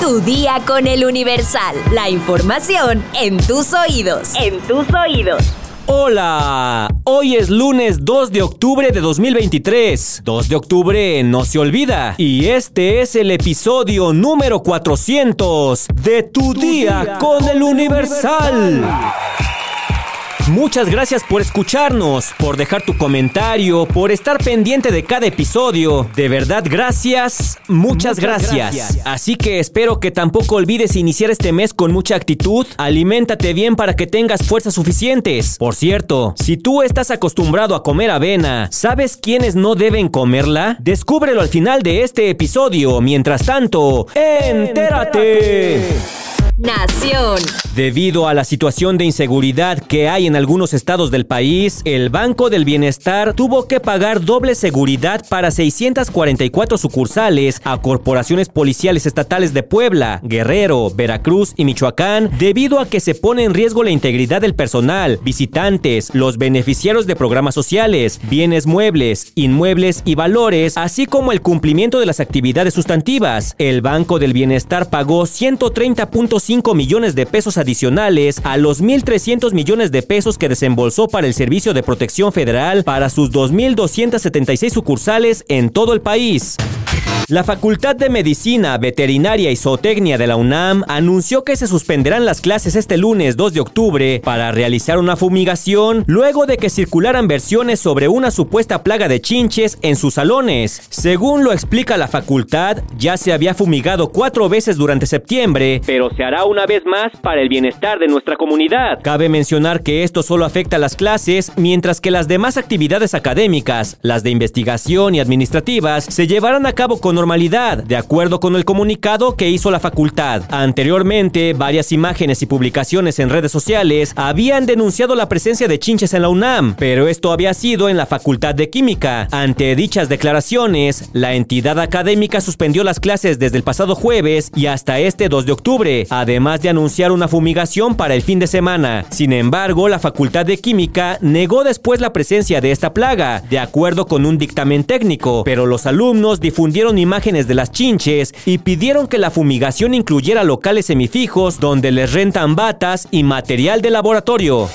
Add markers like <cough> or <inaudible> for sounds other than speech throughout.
Tu día con el Universal. La información en tus oídos. En tus oídos. Hola, hoy es lunes 2 de octubre de 2023. 2 de octubre no se olvida. Y este es el episodio número 400 de Tu, día, con el Universal. Muchas gracias por escucharnos, por dejar tu comentario, por estar pendiente de cada episodio. De verdad, gracias, muchas, gracias. Así que espero que tampoco olvides iniciar este mes con mucha actitud. Aliméntate bien para que tengas fuerzas suficientes. Por cierto, si tú estás acostumbrado a comer avena, ¿sabes quiénes no deben comerla? Descúbrelo al final de este episodio. Mientras tanto, entérate. Nación. Debido a la situación de inseguridad que hay en algunos estados del país, el Banco del Bienestar tuvo que pagar doble seguridad para 644 sucursales a corporaciones policiales estatales de Puebla, Guerrero, Veracruz y Michoacán, debido a que se pone en riesgo la integridad del personal, visitantes, los beneficiarios de programas sociales, bienes muebles, inmuebles y valores, así como el cumplimiento de las actividades sustantivas. El Banco del Bienestar pagó 130.5 millones de pesos adicionales a los 1.300 millones de pesos que desembolsó para el Servicio de Protección Federal para sus 2.276 sucursales en todo el país. La Facultad de Medicina, Veterinaria y Zootecnia de la UNAM anunció que se suspenderán las clases este lunes 2 de octubre para realizar una fumigación luego de que circularan versiones sobre una supuesta plaga de chinches en sus salones. Según lo explica la facultad, ya se había fumigado cuatro veces durante septiembre, pero se hará una vez más para el bienestar de nuestra comunidad. Cabe mencionar que esto solo afecta a las clases, mientras que las demás actividades académicas, las de investigación y administrativas, se llevarán a cabo con normalidad, de acuerdo con el comunicado que hizo la facultad. Anteriormente, varias imágenes y publicaciones en redes sociales habían denunciado la presencia de chinches en la UNAM, pero esto había sido en la Facultad de Química. Ante dichas declaraciones, la entidad académica suspendió las clases desde el pasado jueves y hasta este 2 de octubre, además de anunciar una fumigación para el fin de semana. Sin embargo, la Facultad de Química negó después la presencia de esta plaga, de acuerdo con un dictamen técnico, pero los alumnos difundieron imágenes de las chinches y pidieron que la fumigación incluyera locales semifijos donde les rentan batas y material de laboratorio.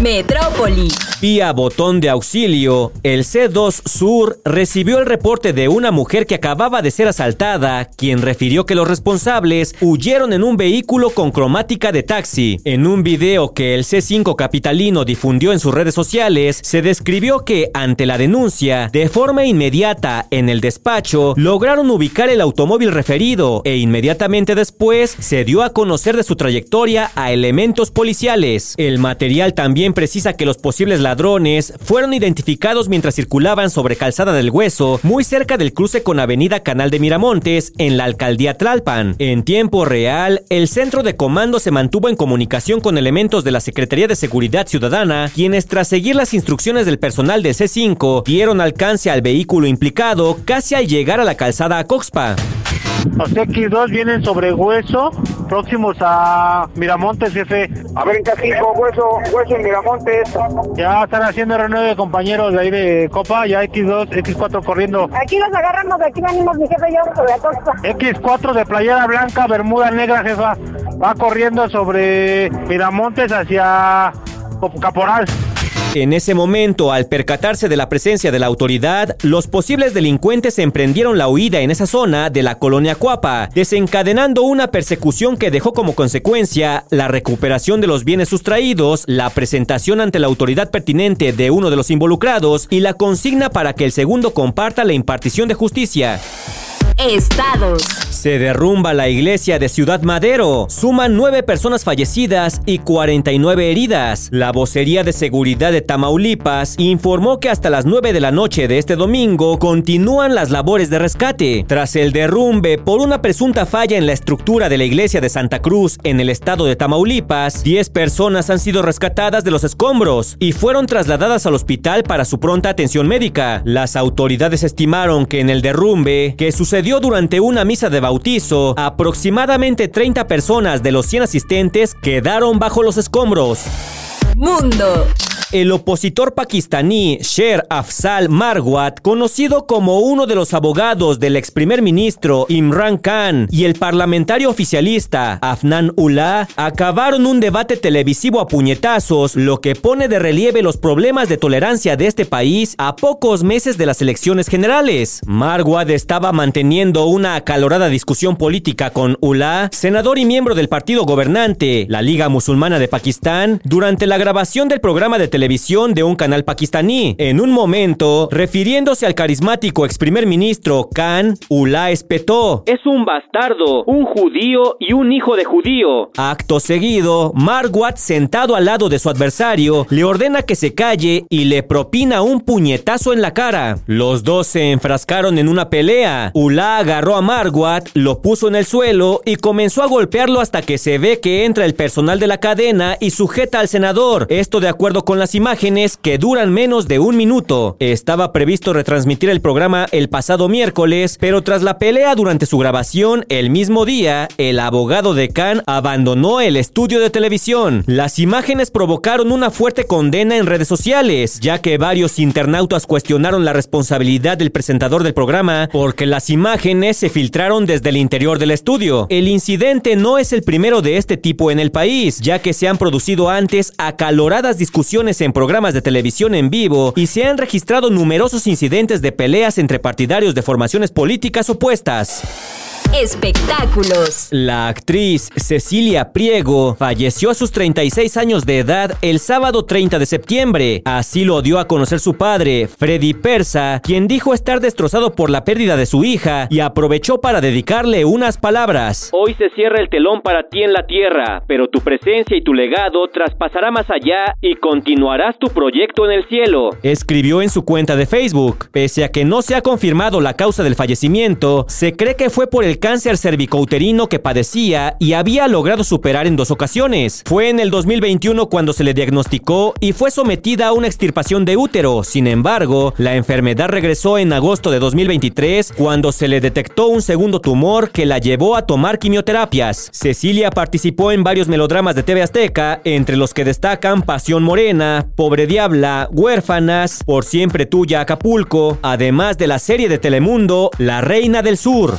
Metrópoli. Vía botón de auxilio, el C2 Sur recibió el reporte de una mujer que acababa de ser asaltada, quien refirió que los responsables huyeron en un vehículo con cromática de taxi. En un video que el C5 capitalino difundió en sus redes sociales, se describió que ante la denuncia, de forma inmediata en el despacho, lograron ubicar el automóvil referido e inmediatamente después se dio a conocer de su trayectoria a elementos policiales. El material también precisa que los posibles ladrones fueron identificados mientras circulaban sobre Calzada del Hueso, muy cerca del cruce con Avenida Canal de Miramontes, en la alcaldía Tlalpan. En tiempo real, el centro de comando se mantuvo en comunicación con elementos de la Secretaría de Seguridad Ciudadana, quienes tras seguir las instrucciones del personal del C5, dieron alcance al vehículo implicado casi al llegar a la calzada Coxpa. Los X2 vienen sobre hueso, próximos a Miramontes, jefe. A ver, en Cacico, hueso, hueso en Miramontes. Ya están haciendo R9 compañeros de ahí de Copa, ya X2, X4 corriendo. Aquí los agarramos, aquí venimos mi jefe y yo sobre Acosta. X4 de playera blanca, bermuda negra, jefa. Va corriendo sobre Miramontes hacia Caporal. En ese momento, al percatarse de la presencia de la autoridad, los posibles delincuentes emprendieron la huida en esa zona de la colonia Cuapa, desencadenando una persecución que dejó como consecuencia la recuperación de los bienes sustraídos, la presentación ante la autoridad pertinente de uno de los involucrados y la consigna para que el segundo comparta la impartición de justicia. Estados. Se derrumba la iglesia de Ciudad Madero. Suman nueve personas fallecidas y 49 heridas. La vocería de seguridad de Tamaulipas informó que hasta las 9 de la noche de este domingo continúan las labores de rescate. Tras el derrumbe por una presunta falla en la estructura de la iglesia de Santa Cruz en el estado de Tamaulipas, 10 personas han sido rescatadas de los escombros y fueron trasladadas al hospital para su pronta atención médica. Las autoridades estimaron que en el derrumbe, que sucedió durante una misa de bautizo, aproximadamente 30 personas de los 100 asistentes quedaron bajo los escombros. Mundo. El opositor pakistaní Sher Afzal Marwat, conocido como uno de los abogados del ex primer ministro Imran Khan y el parlamentario oficialista Afnan Ullah, acabaron un debate televisivo a puñetazos, lo que pone de relieve los problemas de tolerancia de este país a pocos meses de las elecciones generales. Marwat estaba manteniendo una acalorada discusión política con Ullah, senador y miembro del partido gobernante, la Liga Musulmana de Pakistán, durante la grabación del programa de televisión de un canal pakistaní. En un momento, refiriéndose al carismático ex primer ministro Khan, Ullah espetó: Es un bastardo, un judío y un hijo de judío. Acto seguido, Marwat, sentado al lado de su adversario, le ordena que se calle y le propina un puñetazo en la cara. Los dos se enfrascaron en una pelea. Ullah agarró a Marwat, lo puso en el suelo y comenzó a golpearlo hasta que se ve que entra el personal de la cadena y sujeta al senador. Esto de acuerdo con las imágenes que duran menos de un minuto. Estaba previsto retransmitir el programa el pasado miércoles, pero tras la pelea durante su grabación el mismo día, el abogado de Khan abandonó el estudio de televisión. Las imágenes provocaron una fuerte condena en redes sociales, ya que varios internautas cuestionaron la responsabilidad del presentador del programa porque las imágenes se filtraron desde el interior del estudio. El incidente no es el primero de este tipo en el país, ya que se han producido antes acaloradas discusiones en programas de televisión en vivo y se han registrado numerosos incidentes de peleas entre partidarios de formaciones políticas opuestas. Espectáculos. La actriz Cecilia Priego falleció a sus 36 años de edad el sábado 30 de septiembre. Así lo dio a conocer su padre, Freddy Persa, quien dijo estar destrozado por la pérdida de su hija y aprovechó para dedicarle unas palabras. Hoy se cierra el telón para ti en la tierra, pero tu presencia y tu legado traspasará más allá y continuarás tu proyecto en el cielo. Escribió en su cuenta de Facebook. Pese a que no se ha confirmado la causa del fallecimiento, se cree que fue por el cáncer cervicouterino que padecía y había logrado superar en dos ocasiones. Fue en el 2021 cuando se le diagnosticó y fue sometida a una extirpación de útero. Sin embargo, la enfermedad regresó en agosto de 2023 cuando se le detectó un segundo tumor que la llevó a tomar quimioterapias. Cecilia participó en varios melodramas de TV Azteca, entre los que destacan Pasión Morena, Pobre Diabla, Huérfanas, Por Siempre Tuya Acapulco, además de la serie de Telemundo La Reina del Sur.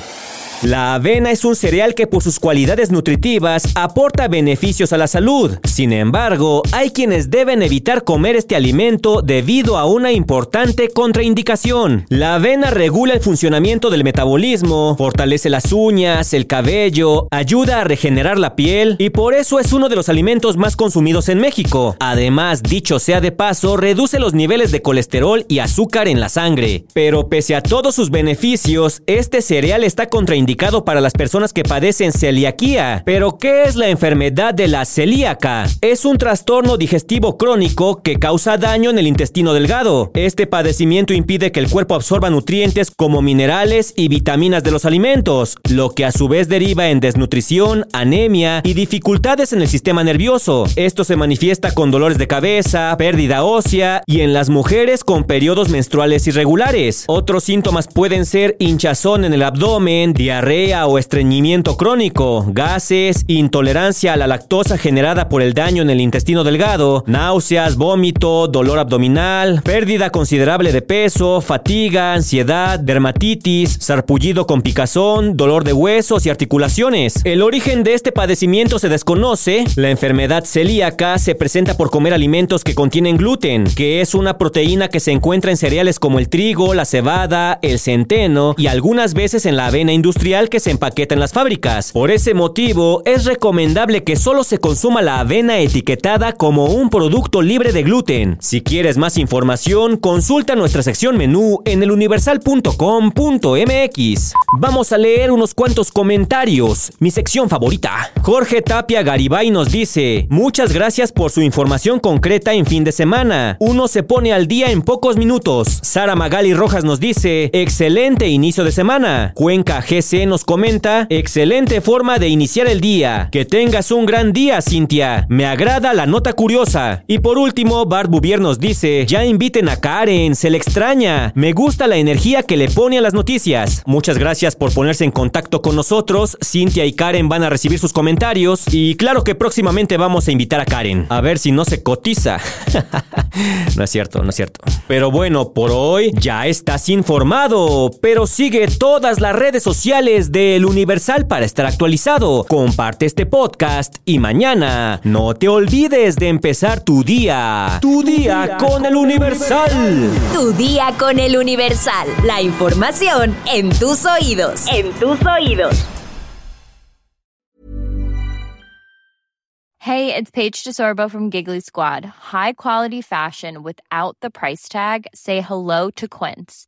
La avena es un cereal que por sus cualidades nutritivas aporta beneficios a la salud. Sin embargo, hay quienes deben evitar comer este alimento debido a una importante contraindicación. La avena regula el funcionamiento del metabolismo, fortalece las uñas, el cabello, ayuda a regenerar la piel y por eso es uno de los alimentos más consumidos en México. Además, dicho sea de paso, reduce los niveles de colesterol y azúcar en la sangre. Pero pese a todos sus beneficios, este cereal está contraindicado para las personas que padecen celiaquía. Pero, ¿qué es la enfermedad de la celíaca? Es un trastorno digestivo crónico que causa daño en el intestino delgado. Este padecimiento impide que el cuerpo absorba nutrientes como minerales y vitaminas de los alimentos, lo que a su vez deriva en desnutrición, anemia y dificultades en el sistema nervioso. Esto se manifiesta con dolores de cabeza, pérdida ósea y en las mujeres con periodos menstruales irregulares. Otros síntomas pueden ser hinchazón en el abdomen, diarrea, diarrea o estreñimiento crónico, gases, intolerancia a la lactosa generada por el daño en el intestino delgado, náuseas, vómito, dolor abdominal, pérdida considerable de peso, fatiga, ansiedad, dermatitis, sarpullido con picazón, dolor de huesos y articulaciones. El origen de este padecimiento se desconoce. La enfermedad celíaca se presenta por comer alimentos que contienen gluten, que es una proteína que se encuentra en cereales como el trigo, la cebada, el centeno y algunas veces en la avena industrial que se empaqueta en las fábricas. Por ese motivo, es recomendable que solo se consuma la avena etiquetada como un producto libre de gluten. Si quieres más información, consulta nuestra sección menú en eluniversal.com.mx. Vamos a leer unos cuantos comentarios. Mi sección favorita. Jorge Tapia Garibay nos dice, muchas gracias por su información concreta en fin de semana. Uno se pone al día en pocos minutos. Sara Magali Rojas nos dice, excelente inicio de semana. Cuenca GC nos comenta, excelente forma de iniciar el día. Que tengas un gran día, Cintia. Me agrada la nota curiosa. Y por último, Bart Bouvier nos dice, ya inviten a Karen, se le extraña. Me gusta la energía que le pone a las noticias. Muchas gracias por ponerse en contacto con nosotros. Cintia y Karen van a recibir sus comentarios. Y claro que próximamente vamos a invitar a Karen. A ver si no se cotiza. <laughs> no es cierto, no es cierto. Pero bueno, por hoy ya estás informado. Pero sigue todas las redes sociales del Universal para estar actualizado. Comparte este podcast y mañana no te olvides de empezar tu día. Tu día con el Universal. Tu día con el Universal. La información en tus oídos. En tus oídos. Hey, it's Paige DeSorbo from Giggly Squad. High quality fashion without the price tag. Say hello to Quince.